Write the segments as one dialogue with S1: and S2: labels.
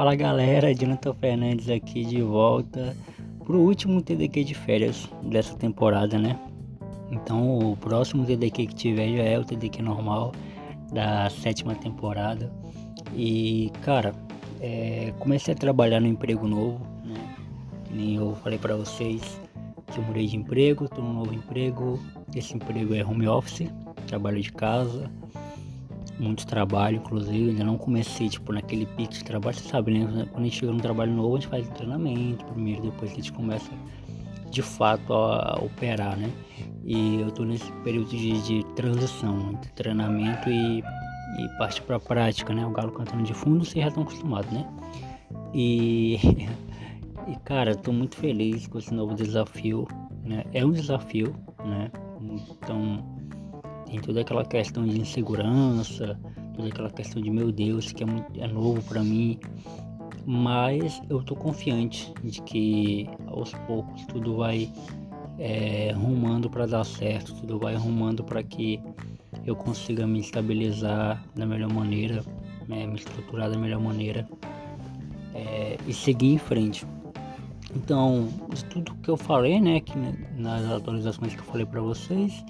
S1: Fala galera, Jonathan Fernandes aqui de volta pro último TDQ de férias dessa temporada, né? Então o próximo TDQ que tiver já é o TDQ normal da sétima temporada. E cara, é, comecei a trabalhar no emprego novo, né? Que nem eu falei para vocês que eu mudei de emprego, tô num novo emprego. Esse emprego é home office, trabalho de casa muito trabalho, inclusive, ainda não comecei, tipo, naquele pico de trabalho, você sabe, né? Quando a gente chega num trabalho novo, a gente faz treinamento primeiro, depois a gente começa de fato a, operar, né? E eu tô nesse período de, de transição entre treinamento e, e parte pra prática, né? O galo cantando de fundo, vocês já estão acostumados, né? E, e cara, tô muito feliz com esse novo desafio, né? É um desafio, né? Então tem toda aquela questão de insegurança, toda aquela questão de meu Deus, que é, muito, é novo para mim. Mas eu tô confiante de que aos poucos tudo vai é, rumando para dar certo, tudo vai rumando para que eu consiga me estabilizar da melhor maneira, né, me estruturar da melhor maneira é, e seguir em frente. Então, tudo que eu falei, né, que nas atualizações que eu falei para vocês,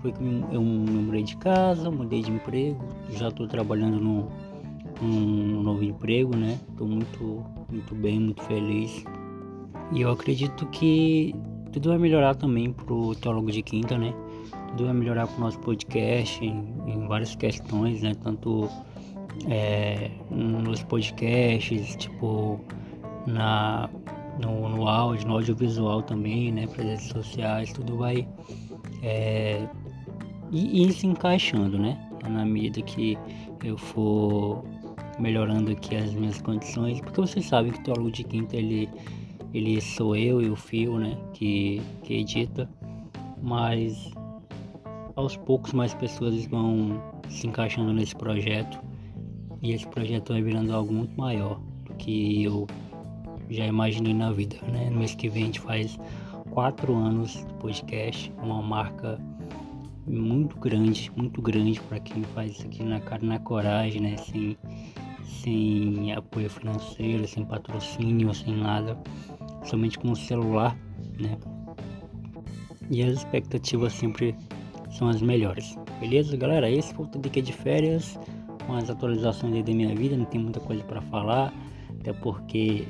S1: foi que eu mudei de casa, mudei de emprego, já estou trabalhando no, novo emprego, né? Estou muito, muito bem, muito feliz. E eu acredito que tudo vai melhorar também pro Teólogo de Quinta, né? Tudo vai melhorar pro nosso podcast em, em várias questões, né? Tanto é, nos podcasts, tipo, na, no, no áudio, no audiovisual também, né? Para redes sociais, tudo vai é, ir se encaixando, né? Na medida que eu for melhorando aqui as minhas condições, porque vocês sabem que o teólogo de quinta ele, ele sou eu e o Fio, né? Que, que edita, mas aos poucos mais pessoas vão se encaixando nesse projeto e esse projeto vai virando algo muito maior do que eu já imaginei na vida, né? No mês que vem a gente faz quatro anos de podcast, uma marca muito grande, muito grande para quem faz isso aqui na cara na coragem, né? Sem, sem apoio financeiro, sem patrocínio, sem nada, somente com o celular, né? E as expectativas sempre são as melhores. Beleza, galera? Esse foi o TDQ de férias, com as atualizações da minha vida, não tem muita coisa para falar, até porque,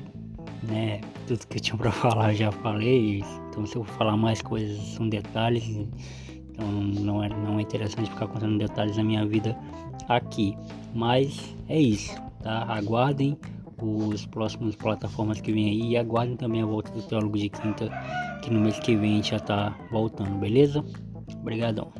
S1: né, tudo que eu tinha para falar eu já falei, então se eu falar mais coisas são detalhes então não é, não é interessante ficar contando detalhes da minha vida aqui. Mas é isso, tá? Aguardem os próximos plataformas que vem aí e aguardem também a volta do Teólogo de Quinta, que no mês que vem já tá voltando, beleza? Obrigadão.